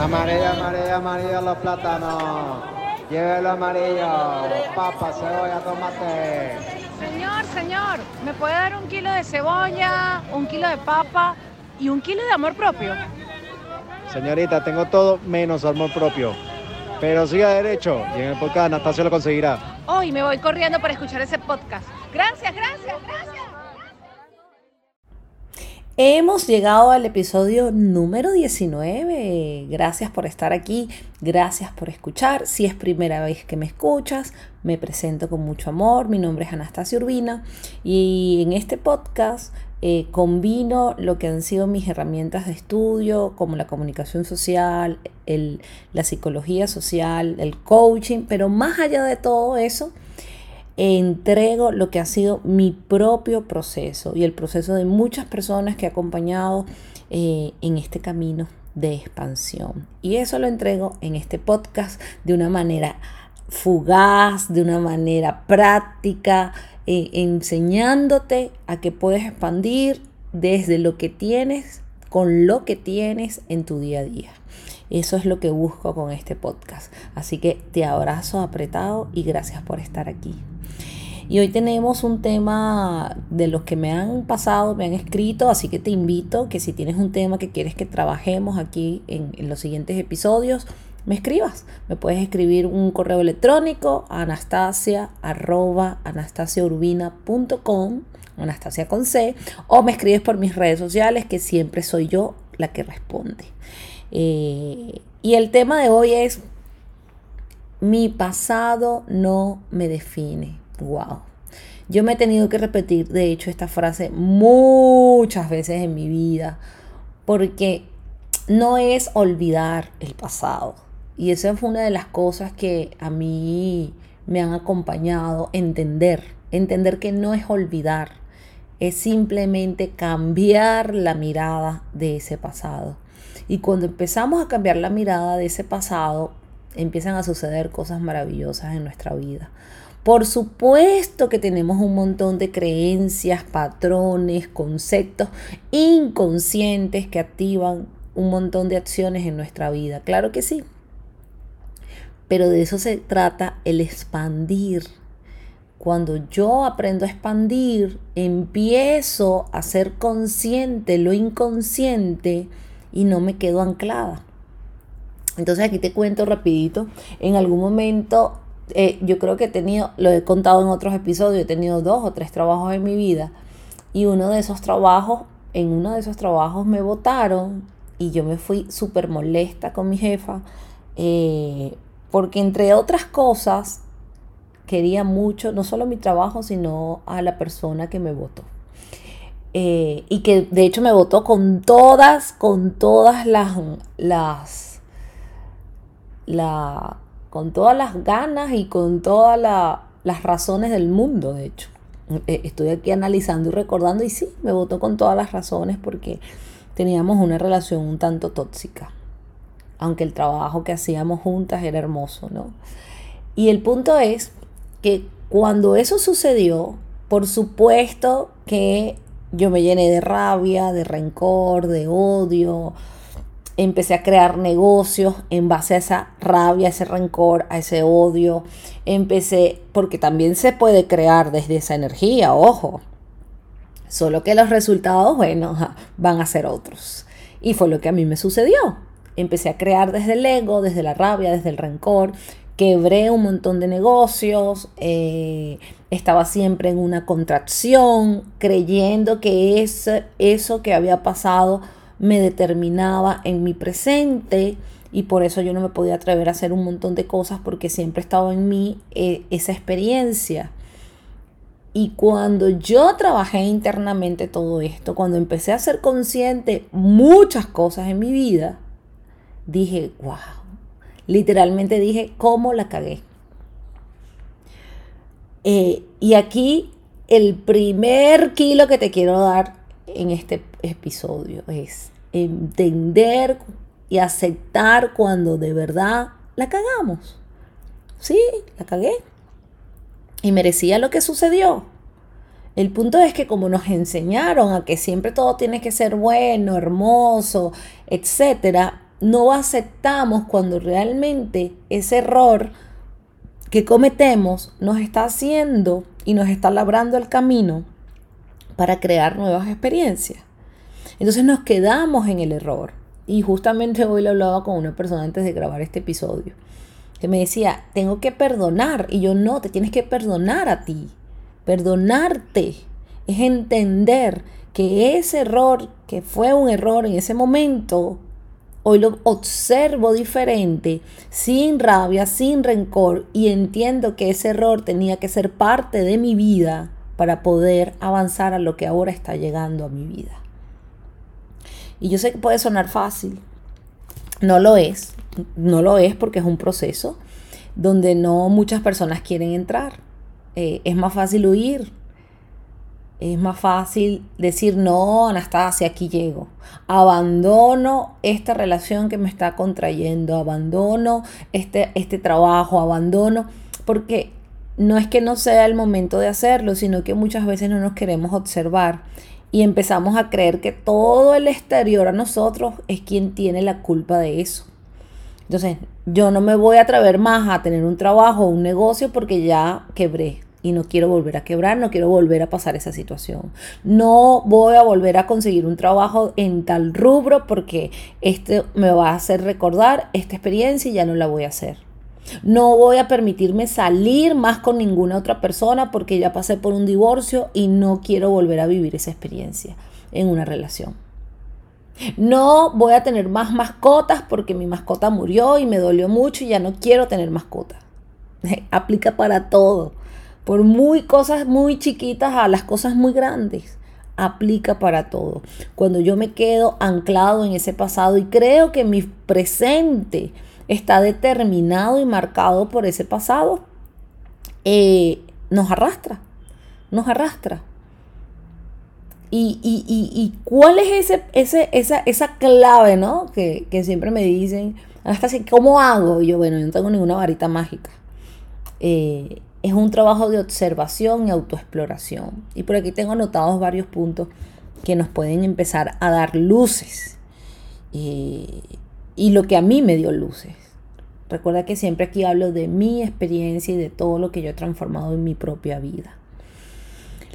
Amarillo, amarillo, amarillo los plátanos. Llévelo amarillo. Papa, cebolla, tomate. Señor, señor, ¿me puede dar un kilo de cebolla, un kilo de papa y un kilo de amor propio? Señorita, tengo todo menos amor propio. Pero siga derecho y en el podcast Anastasio lo conseguirá. Hoy me voy corriendo para escuchar ese podcast. Gracias, gracias, gracias. Hemos llegado al episodio número 19. Gracias por estar aquí, gracias por escuchar. Si es primera vez que me escuchas, me presento con mucho amor. Mi nombre es Anastasia Urbina y en este podcast eh, combino lo que han sido mis herramientas de estudio, como la comunicación social, la psicología social, el coaching, pero más allá de todo eso, entrego lo que ha sido mi propio proceso y el proceso de muchas personas que he acompañado eh, en este camino de expansión. Y eso lo entrego en este podcast de una manera fugaz, de una manera práctica, eh, enseñándote a que puedes expandir desde lo que tienes con lo que tienes en tu día a día. Eso es lo que busco con este podcast. Así que te abrazo apretado y gracias por estar aquí. Y hoy tenemos un tema de los que me han pasado, me han escrito, así que te invito que si tienes un tema que quieres que trabajemos aquí en, los siguientes episodios, me escribas. Me puedes escribir un correo electrónico a anastasia anastasiaurbina.com, anastasia con C, o me escribes por mis redes sociales, que siempre soy yo la que responde. Eh, y el tema de hoy es, mi pasado no me define. Wow. Yo me he tenido que repetir, de hecho, esta frase muchas veces en mi vida, porque no es olvidar el pasado. Y esa fue una de las cosas que a mí me han acompañado, entender, entender que no es olvidar, es simplemente cambiar la mirada de ese pasado. Y cuando empezamos a cambiar la mirada de ese pasado, empiezan a suceder cosas maravillosas en nuestra vida. Por supuesto que tenemos un montón de creencias, patrones, conceptos inconscientes que activan un montón de acciones en nuestra vida. Claro que sí. Pero de eso se trata el expandir. Cuando yo aprendo a expandir, empiezo a ser consciente lo inconsciente y no me quedo anclada. Entonces aquí te cuento rapidito. En algún momento eh, yo creo que he tenido, lo he contado en otros episodios, he tenido dos o tres trabajos en mi vida y uno de esos trabajos, en uno de esos trabajos me votaron y yo me fui súper molesta con mi jefa eh, porque entre otras cosas quería mucho, no solo mi trabajo, sino a la persona que me votó. Eh, y que de hecho me votó con todas, con todas las, las, la, con todas las ganas y con todas las razones del mundo, de hecho. Eh, estoy aquí analizando y recordando y sí, me votó con todas las razones porque teníamos una relación un tanto tóxica, aunque el trabajo que hacíamos juntas era hermoso, ¿no? Y el punto es que cuando eso sucedió, por supuesto que yo me llené de rabia, de rencor, de odio, empecé a crear negocios en base a esa rabia, a ese rencor, a ese odio. Empecé, porque también se puede crear desde esa energía, ojo. Solo que los resultados, bueno, van a ser otros. Y fue lo que a mí me sucedió. Empecé a crear desde el ego, desde la rabia, desde el rencor. Quebré un montón de negocios. Eh, estaba siempre en una contracción, creyendo que eso que había pasado me determinaba en mi presente y por eso yo no me podía atrever a hacer un montón de cosas porque siempre estaba en mí eh, esa experiencia. Y cuando yo trabajé internamente todo esto, cuando empecé a ser consciente muchas cosas en mi vida, dije, wow, literalmente dije, ¿cómo la cagué? Eh, y aquí el primer kilo que te quiero dar en este episodio es entender y aceptar cuando de verdad la cagamos. Sí, la cagué. Y merecía lo que sucedió. El punto es que como nos enseñaron a que siempre todo tiene que ser bueno, hermoso, etcétera, no aceptamos cuando realmente ese error que cometemos nos está haciendo y nos está labrando el camino para crear nuevas experiencias. Entonces nos quedamos en el error. Y justamente hoy lo hablaba con una persona antes de grabar este episodio, que me decía, tengo que perdonar. Y yo no, te tienes que perdonar a ti. Perdonarte es entender que ese error, que fue un error en ese momento, Hoy lo observo diferente, sin rabia, sin rencor y entiendo que ese error tenía que ser parte de mi vida para poder avanzar a lo que ahora está llegando a mi vida. Y yo sé que puede sonar fácil, no lo es, no lo es porque es un proceso donde no muchas personas quieren entrar. Eh, es más fácil huir, es más fácil decir, no, Anastasia, aquí llego. Abandono esta relación que me está contrayendo, abandono este, este trabajo, abandono, porque no es que no sea el momento de hacerlo, sino que muchas veces no nos queremos observar y empezamos a creer que todo el exterior a nosotros es quien tiene la culpa de eso. Entonces, yo no me voy a atrever más a tener un trabajo o un negocio porque ya quebré y no quiero volver a quebrar, no quiero volver a pasar esa situación. No voy a volver a conseguir un trabajo en tal rubro porque este me va a hacer recordar esta experiencia y ya no la voy a hacer. No voy a permitirme salir más con ninguna otra persona porque ya pasé por un divorcio y no quiero volver a vivir esa experiencia en una relación. No voy a tener más mascotas porque mi mascota murió y me dolió mucho y ya no quiero tener mascotas. Aplica para todo por muy cosas muy chiquitas a las cosas muy grandes. Aplica para todo. Cuando yo me quedo anclado en ese pasado y creo que mi presente está determinado y marcado por ese pasado, eh, nos arrastra, nos arrastra. Y, cuál es ese, ese, esa, esa clave, ¿no? Que, siempre me dicen, hasta ¿cómo hago? Y yo, bueno, yo no tengo ninguna varita mágica. Eh, es un trabajo de observación y autoexploración. Y por aquí tengo anotados varios puntos que nos pueden empezar a dar luces. Y lo que a mí me dio luces. Recuerda que siempre aquí hablo de mi experiencia y de todo lo que yo he transformado en mi propia vida.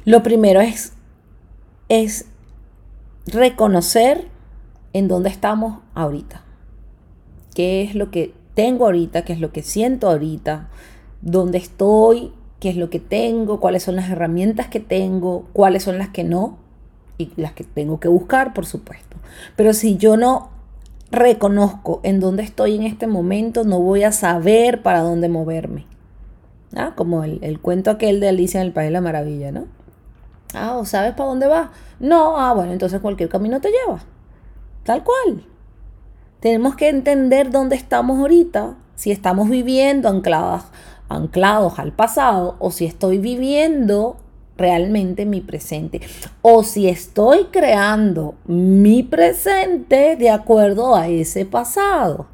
Lo primero es, es reconocer en dónde estamos ahorita. ¿Qué es lo que tengo ahorita? ¿Qué es lo que siento ahorita? dónde estoy, qué es lo que tengo, cuáles son las herramientas que tengo, cuáles son las que no y las que tengo que buscar, por supuesto. Pero si yo no reconozco en dónde estoy en este momento, no voy a saber para dónde moverme. ¿Ah? Como el, cuento aquel de Alicia en el País de la Maravilla, ¿no? Ah, ¿sabes para dónde vas? No, ah, bueno, entonces cualquier camino te lleva. Tal cual. Tenemos que entender dónde estamos ahorita, si estamos viviendo ancladas anclados al pasado o si estoy viviendo realmente mi presente o si estoy creando mi presente de acuerdo a ese pasado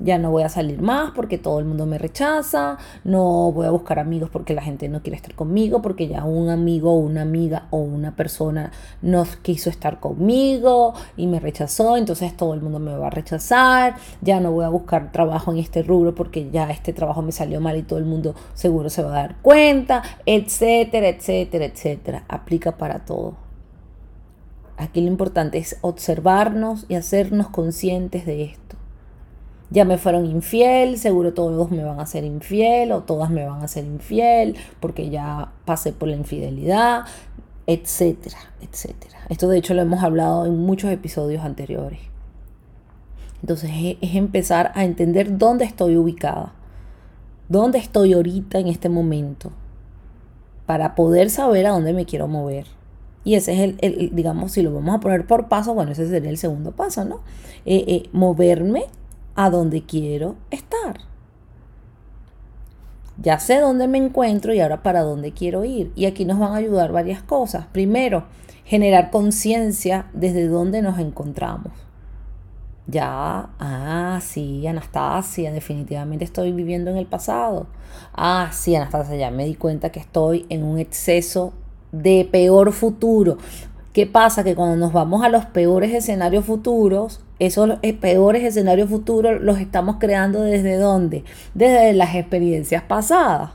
ya no voy a salir más porque todo el mundo me rechaza, no voy a buscar amigos porque la gente no quiere estar conmigo, porque ya un amigo o una amiga o una persona no quiso estar conmigo y me rechazó, entonces todo el mundo me va a rechazar, ya no voy a buscar trabajo en este rubro porque ya este trabajo me salió mal y todo el mundo seguro se va a dar cuenta, etcétera, etcétera, etcétera. Aplica para todo. Aquí lo importante es observarnos y hacernos conscientes de esto ya me fueron infiel, seguro todos me van a ser infiel o todas me van a ser infiel porque ya pasé por la infidelidad, etcétera, etcétera. Esto de hecho lo hemos hablado en muchos episodios anteriores. Entonces es, empezar a entender dónde estoy ubicada, dónde estoy ahorita en este momento, para poder saber a dónde me quiero mover. Y ese es el, digamos, si lo vamos a poner por paso, bueno, ese sería el segundo paso, ¿no? Eh, eh, moverme a donde quiero estar. Ya sé dónde me encuentro y ahora para dónde quiero ir. Y aquí nos van a ayudar varias cosas. Primero, generar conciencia desde dónde nos encontramos. Ya, ah, sí, Anastasia, definitivamente estoy viviendo en el pasado. Ah, sí, Anastasia, ya me di cuenta que estoy en un exceso de peor futuro. ¿Qué pasa? Que cuando nos vamos a los peores escenarios futuros, esos eh, peores escenarios futuros los estamos creando desde dónde? Desde las experiencias pasadas,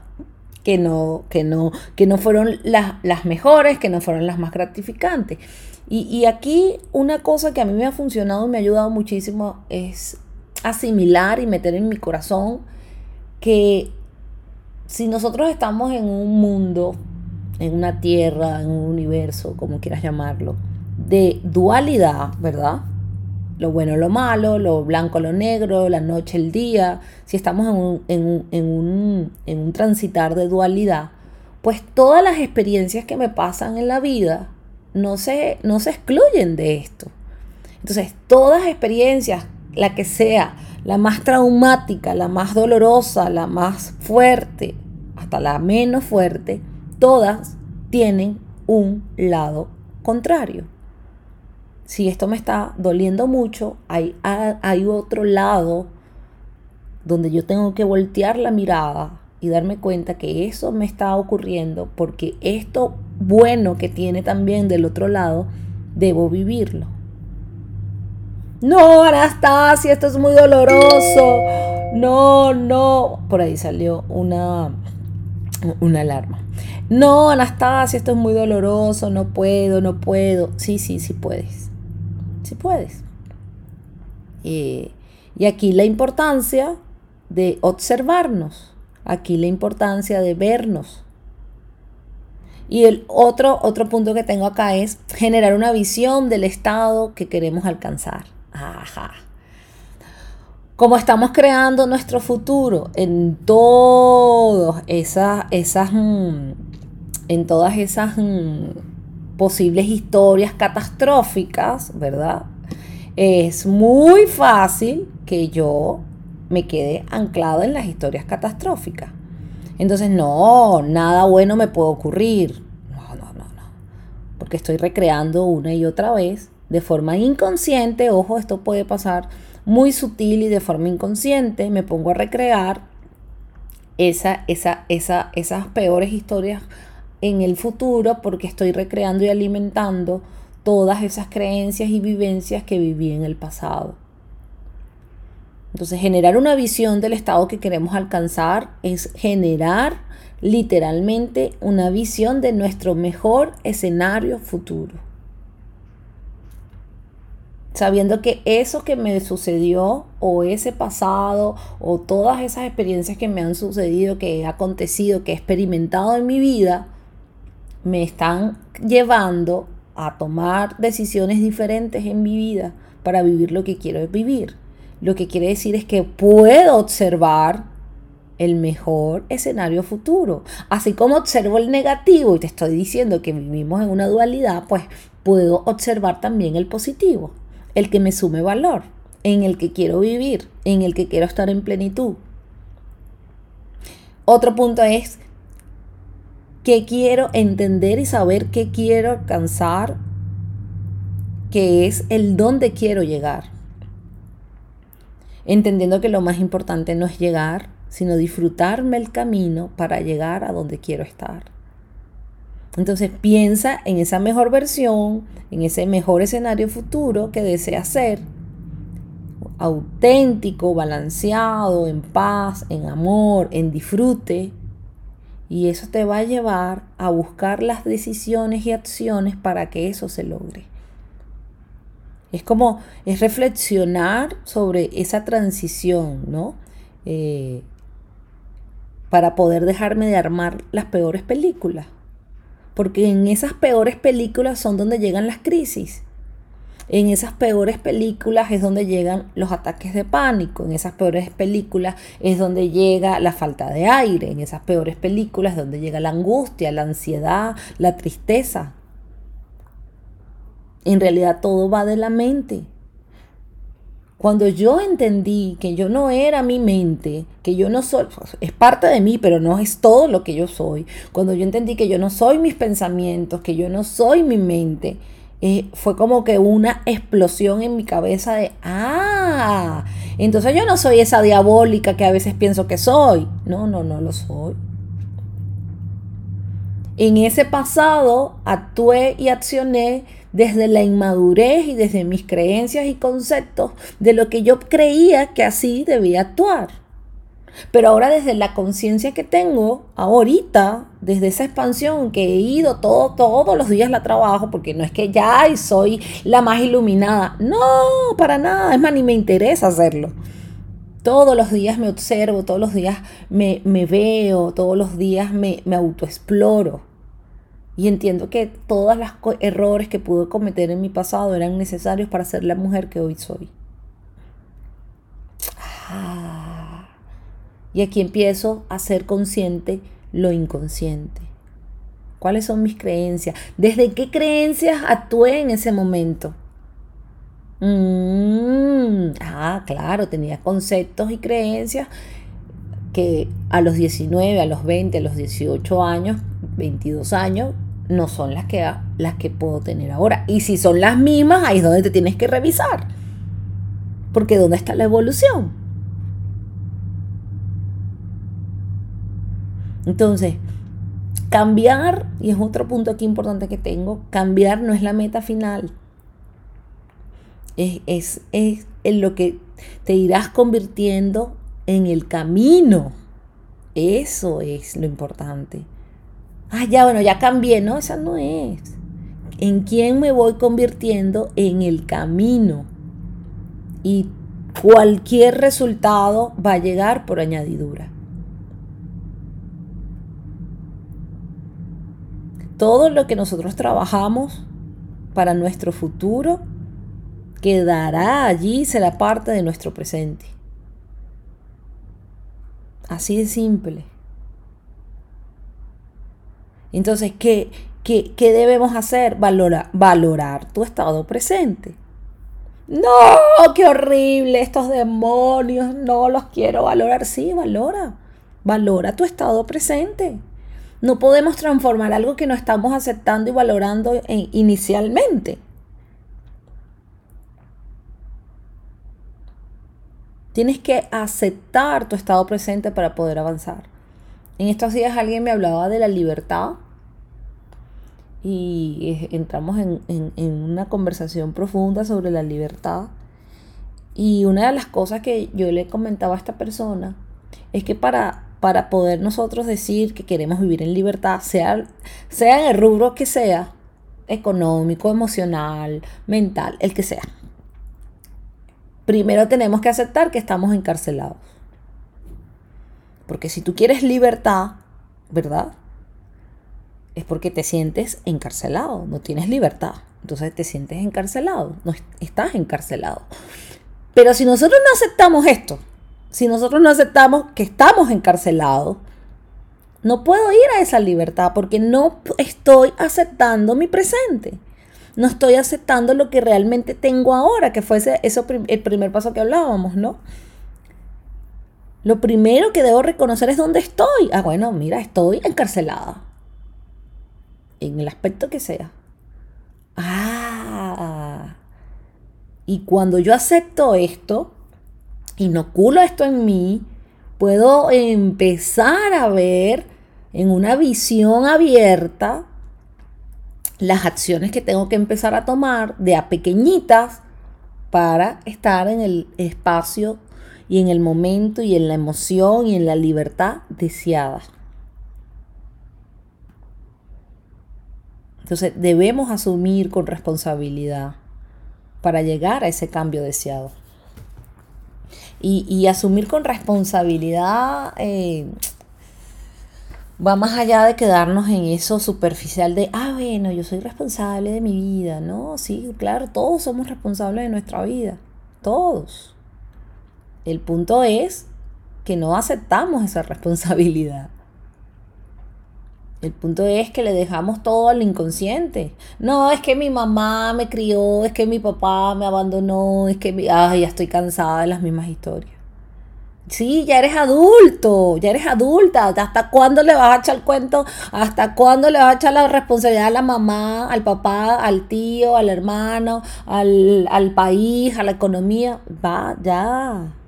que no, que no, que no fueron las, las mejores, que no fueron las más gratificantes. Y, y aquí una cosa que a mí me ha funcionado y me ha ayudado muchísimo es asimilar y meter en mi corazón que si nosotros estamos en un mundo en una tierra, en un universo, como quieras llamarlo, de dualidad, ¿verdad? Lo bueno, lo malo, lo blanco, lo negro, la noche, el día. Si estamos en un, en un, en un transitar de dualidad, pues todas las experiencias que me pasan en la vida no se, no se excluyen de esto. Entonces, todas experiencias, la que sea, la más traumática, la más dolorosa, la más fuerte, hasta la menos fuerte, todas tienen un lado contrario. Si esto me está doliendo mucho, hay, hay otro lado donde yo tengo que voltear la mirada y darme cuenta que eso me está ocurriendo porque esto bueno que tiene también del otro lado, debo vivirlo. No, Anastasia, esto es muy doloroso. No, no. Por ahí salió una, una alarma. No, Anastasia, esto es muy doloroso, no puedo, no puedo. Sí, sí, sí puedes. Sí puedes. y aquí la importancia de observarnos. Aquí la importancia de vernos. Y el otro, otro punto que tengo acá es generar una visión del estado que queremos alcanzar. Ajá como estamos creando nuestro futuro en todas esas, esas mm, en todas esas mm, posibles historias catastróficas, ¿verdad? Es muy fácil que yo me quede anclado en las historias catastróficas. Entonces, no, nada bueno me puede ocurrir. No, no, no, no. Porque estoy recreando una y otra vez de forma inconsciente. Ojo, esto puede pasar muy sutil y de forma inconsciente, me pongo a recrear esa, esa, esa, esas peores historias en el futuro porque estoy recreando y alimentando todas esas creencias y vivencias que viví en el pasado. Entonces, generar una visión del estado que queremos alcanzar es generar literalmente una visión de nuestro mejor escenario futuro sabiendo que eso que me sucedió o ese pasado o todas esas experiencias que me han sucedido, que he acontecido, que he experimentado en mi vida, me están llevando a tomar decisiones diferentes en mi vida para vivir lo que quiero vivir. Lo que quiere decir es que puedo observar el mejor escenario futuro. Así como observo el negativo y te estoy diciendo que vivimos en una dualidad, pues puedo observar también el positivo el que me sume valor, en el que quiero vivir, en el que quiero estar en plenitud. Otro punto es que quiero entender y saber qué quiero alcanzar, que es el dónde quiero llegar. Entendiendo que lo más importante no es llegar, sino disfrutarme el camino para llegar a donde quiero estar. Entonces piensa en esa mejor versión, en ese mejor escenario futuro que deseas ser. Auténtico, balanceado, en paz, en amor, en disfrute. Y eso te va a llevar a buscar las decisiones y acciones para que eso se logre. Es como, es reflexionar sobre esa transición, ¿no? Eh, para poder dejarme de armar las peores películas porque en esas peores películas son donde llegan las crisis. En esas peores películas es donde llegan los ataques de pánico, en esas peores películas es donde llega la falta de aire, en esas peores películas es donde llega la angustia, la ansiedad, la tristeza. En realidad todo va de la mente. Cuando yo entendí que yo no era mi mente, que yo no soy, es parte de mí, pero no es todo lo que yo soy. Cuando yo entendí que yo no soy mis pensamientos, que yo no soy mi mente, eh, fue como que una explosión en mi cabeza de, ah, entonces yo no soy esa diabólica que a veces pienso que soy. No, no, no lo soy. En ese pasado actué y accioné desde la inmadurez y desde mis creencias y conceptos de lo que yo creía que así debía actuar. Pero ahora desde la conciencia que tengo, ahorita, desde esa expansión que he ido todo, todos los días la trabajo, porque no es que ya soy la más iluminada, no, para nada, es más, ni me interesa hacerlo. Todos los días me observo, todos los días me, veo, todos los días me, me autoexploro. Y entiendo que todos los errores que pude cometer en mi pasado eran necesarios para ser la mujer que hoy soy. Ah. Y aquí empiezo a ser consciente lo inconsciente. ¿Cuáles son mis creencias? ¿Desde qué creencias actué en ese momento? Mm, ah, claro, tenía conceptos y creencias que a los 19, a los 20, a los 18 años, 22 años, no son las que, las que puedo tener ahora. Y si son las mismas, ahí es donde te tienes que revisar. Porque ¿dónde está la evolución? Entonces, cambiar, y es otro punto aquí importante que tengo, cambiar no es la meta final es, en lo que te irás convirtiendo en el camino. Eso es lo importante. Ah, ya, bueno, ya cambié. No, esa no es. ¿En quién me voy convirtiendo? En el camino. Y cualquier resultado va a llegar por añadidura. Todo lo que nosotros trabajamos para nuestro futuro quedará allí, será parte de nuestro presente. Así de simple. Entonces, ¿qué, qué, qué debemos hacer? Valora, valorar tu estado presente. No, qué horrible, estos demonios, no los quiero valorar. Sí, valora, valora tu estado presente. No podemos transformar algo que no estamos aceptando y valorando inicialmente. Tienes que aceptar tu estado presente para poder avanzar. En estos días alguien me hablaba de la libertad y entramos en, una conversación profunda sobre la libertad. Y una de las cosas que yo le comentaba a esta persona es que para, para poder nosotros decir que queremos vivir en libertad, sea, sea en el rubro que sea, económico, emocional, mental, el que sea, primero tenemos que aceptar que estamos encarcelados. Porque si tú quieres libertad, ¿verdad? Es porque te sientes encarcelado, no tienes libertad. Entonces te sientes encarcelado, no estás encarcelado. Pero si nosotros no aceptamos esto, si nosotros no aceptamos que estamos encarcelados, no puedo ir a esa libertad porque no estoy aceptando mi presente no estoy aceptando lo que realmente tengo ahora, que fue eso, el primer paso que hablábamos, ¿no? Lo primero que debo reconocer es dónde estoy. Ah, bueno, mira, estoy encarcelada. En el aspecto que sea. Ah. Y cuando yo acepto esto, inoculo esto en mí, puedo empezar a ver en una visión abierta las acciones que tengo que empezar a tomar de a pequeñitas para estar en el espacio y en el momento y en la emoción y en la libertad deseada. Entonces debemos asumir con responsabilidad para llegar a ese cambio deseado. Y, asumir con responsabilidad eh, va más allá de quedarnos en eso superficial de, ah, bueno, yo soy responsable de mi vida. No, sí, claro, todos somos responsables de nuestra vida. Todos. El punto es que no aceptamos esa responsabilidad. El punto es que le dejamos todo al inconsciente. No, es que mi mamá me crió, es que mi papá me abandonó, es que mi... Ay, ya estoy cansada de las mismas historias. Sí, ya eres adulto, ya eres adulta. ¿Hasta cuándo le vas a echar el cuento? ¿Hasta cuándo le vas a echar la responsabilidad a la mamá, al papá, al tío, al hermano, al, al país, a la economía? Va, ya.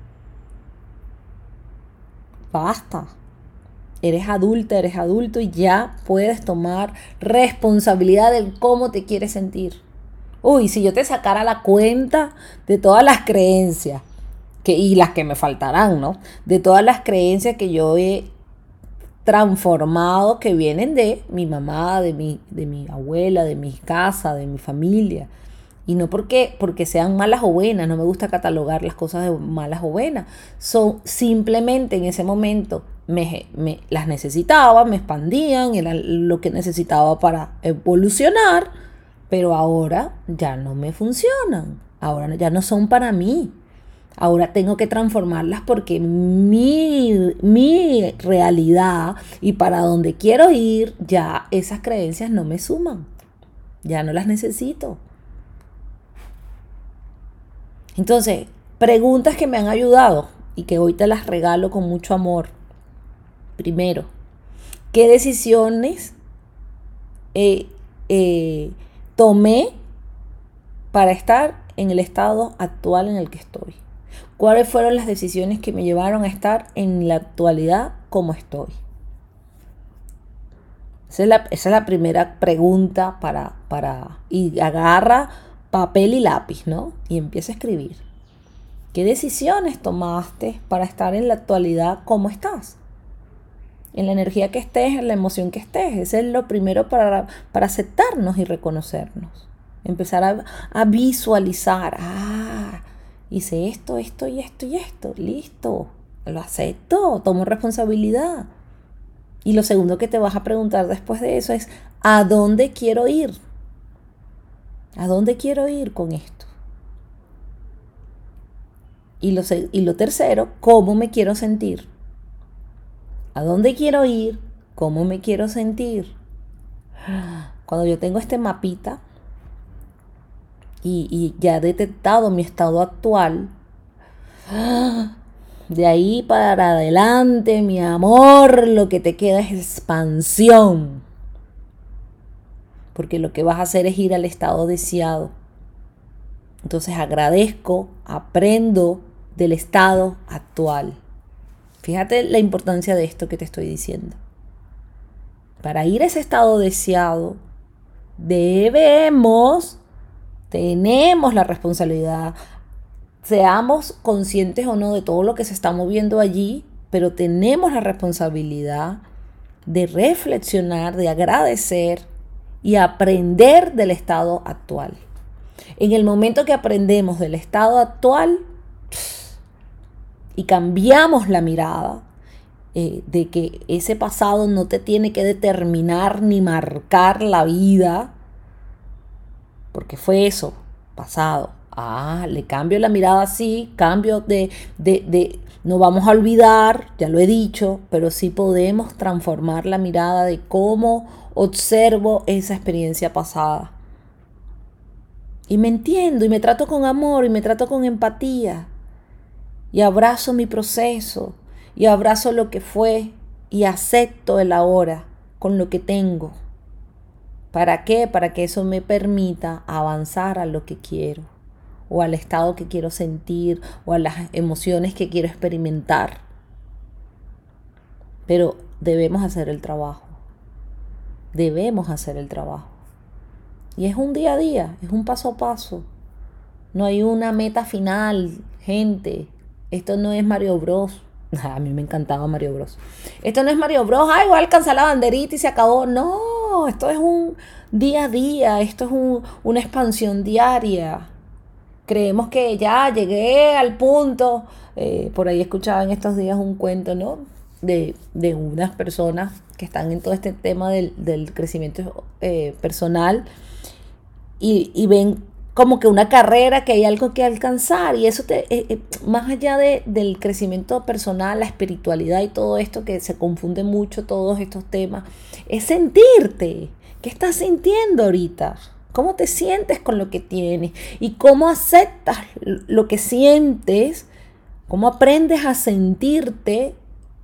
Basta. Eres adulta, eres adulto y ya puedes tomar responsabilidad de cómo te quieres sentir. Uy, si yo te sacara la cuenta de todas las creencias, que, y las que me faltarán, ¿no? De todas las creencias que yo he transformado, que vienen de mi mamá, de mi, de mi abuela, de mi casa, de mi familia. Y no porque, porque sean malas o buenas, no me gusta catalogar las cosas de malas o buenas. Son simplemente en ese momento me, me, las necesitaba, me expandían, era lo que necesitaba para evolucionar, pero ahora ya no me funcionan, ahora ya no son para mí. Ahora tengo que transformarlas porque mi, mi realidad y para donde quiero ir, ya esas creencias no me suman. Ya no las necesito. Entonces, preguntas que me han ayudado y que hoy te las regalo con mucho amor. Primero, ¿qué decisiones eh, eh, tomé para estar en el estado actual en el que estoy? ¿Cuáles fueron las decisiones que me llevaron a estar en la actualidad como estoy? Esa es la, primera pregunta para, para... Y agarra papel y lápiz, ¿no? Y empieza a escribir. ¿Qué decisiones tomaste para estar en la actualidad como estás? En la energía que estés, en la emoción que estés. Ese es lo primero para, para aceptarnos y reconocernos. Empezar a, a visualizar. Ah, hice esto, esto y esto y esto. Listo. Lo acepto. Tomo responsabilidad. Y lo segundo que te vas a preguntar después de eso es, ¿a dónde quiero ir? ¿A dónde quiero ir con esto? Y lo, y lo tercero, ¿cómo me quiero sentir? ¿A dónde quiero ir? ¿Cómo me quiero sentir? Cuando yo tengo este mapita y, y ya he detectado mi estado actual, de ahí para adelante, mi amor, lo que te queda es expansión porque lo que vas a hacer es ir al estado deseado. Entonces agradezco, aprendo del estado actual. Fíjate la importancia de esto que te estoy diciendo. Para ir a ese estado deseado, debemos, tenemos la responsabilidad, seamos conscientes o no de todo lo que se está moviendo allí, pero tenemos la responsabilidad de reflexionar, de agradecer y aprender del estado actual. En el momento que aprendemos del estado actual y cambiamos la mirada eh, de que ese pasado no te tiene que determinar ni marcar la vida, porque fue eso, pasado. Ah, le cambio la mirada así, cambio de, de, de, no vamos a olvidar, ya lo he dicho, pero sí podemos transformar la mirada de cómo observo esa experiencia pasada. Y me entiendo y me trato con amor y me trato con empatía. Y abrazo mi proceso y abrazo lo que fue y acepto el ahora con lo que tengo. ¿Para qué? Para que eso me permita avanzar a lo que quiero o al estado que quiero sentir o a las emociones que quiero experimentar. Pero debemos hacer el trabajo debemos hacer el trabajo. Y es un día a día, es un paso a paso. No hay una meta final, gente. Esto no es Mario Bros. A mí me encantaba Mario Bros. Esto no es Mario Bros. Ay, voy a alcanzar la banderita y se acabó. No, esto es un día a día, esto es una expansión diaria. Creemos que ya llegué al punto. Eh, por ahí escuchaba en estos días un cuento, ¿no? De, de unas personas que están en todo este tema del, crecimiento eh, personal y, ven como que una carrera, que hay algo que alcanzar y eso te, eh, más allá de, del crecimiento personal, la espiritualidad y todo esto que se confunde mucho todos estos temas, es sentirte. ¿Qué estás sintiendo ahorita? ¿Cómo te sientes con lo que tienes? ¿Y cómo aceptas lo que sientes? ¿Cómo aprendes a sentirte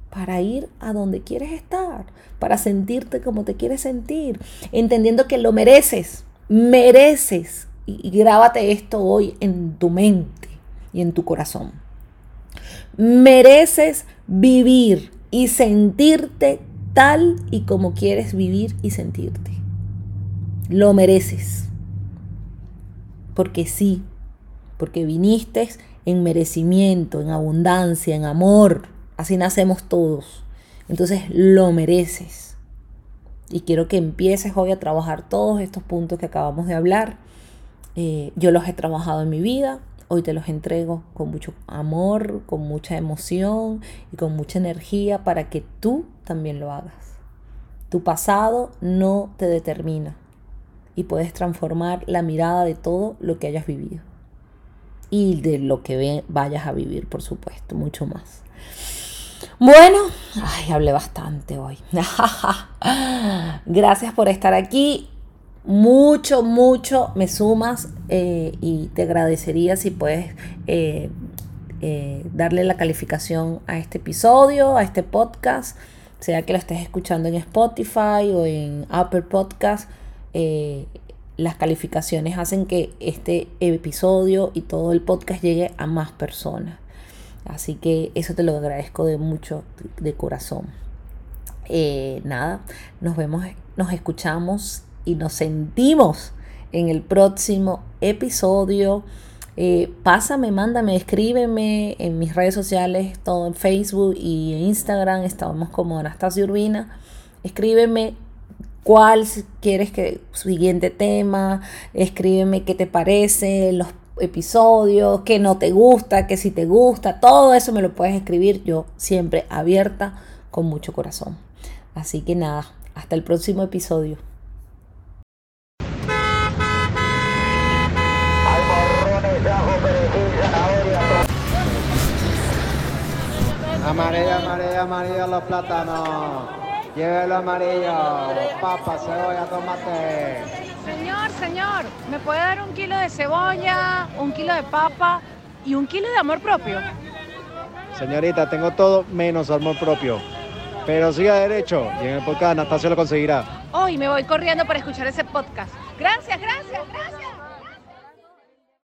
para ir a donde quieres estar? para sentirte como te quieres sentir, entendiendo que lo mereces, mereces. Y, grábate esto hoy en tu mente y en tu corazón. Mereces vivir y sentirte tal y como quieres vivir y sentirte. Lo mereces. porque sí, porque viniste en merecimiento, en abundancia, en amor. Así nacemos todos. Entonces lo mereces. Y quiero que empieces hoy a trabajar todos estos puntos que acabamos de hablar. Eh, yo los he trabajado en mi vida, hoy te los entrego con mucho amor, con mucha emoción y con mucha energía para que tú también lo hagas. Tu pasado no te determina y puedes transformar la mirada de todo lo que hayas vivido y de lo que vayas a vivir, por supuesto, mucho más. Bueno, ay, hablé bastante hoy. Gracias por estar aquí. Mucho, mucho me sumas eh, y te agradecería si puedes eh, eh, darle la calificación a este episodio, a este podcast, sea que lo estés escuchando en Spotify o en Apple Podcast las calificaciones hacen que este episodio y todo el podcast llegue a más personas. Así que eso te lo agradezco de mucho, de corazón. Eh, nada, nos vemos, nos escuchamos y nos sentimos en el próximo episodio. Eh, pásame, mándame, escríbeme en mis redes sociales, todo en Facebook y Instagram, estamos como Anastasia Urbina. Escríbeme cuál quieres que siguiente tema, escríbeme qué te parece, los episodios, qué no te gusta, qué si te gusta, todo eso me lo puedes escribir yo siempre abierta con mucho corazón. Así que nada, hasta el próximo episodio. Amarilla, amarilla, amarilla los plátanos. Llévelo amarillo, papa, cebolla, tomate. Señor, señor, ¿me puede dar un kilo de cebolla, un kilo de papa y un kilo de amor propio? Señorita, tengo todo menos amor propio. Pero siga derecho y en el podcast Anastasia lo conseguirá. Hoy me voy corriendo para escuchar ese podcast. Gracias, gracias, gracias.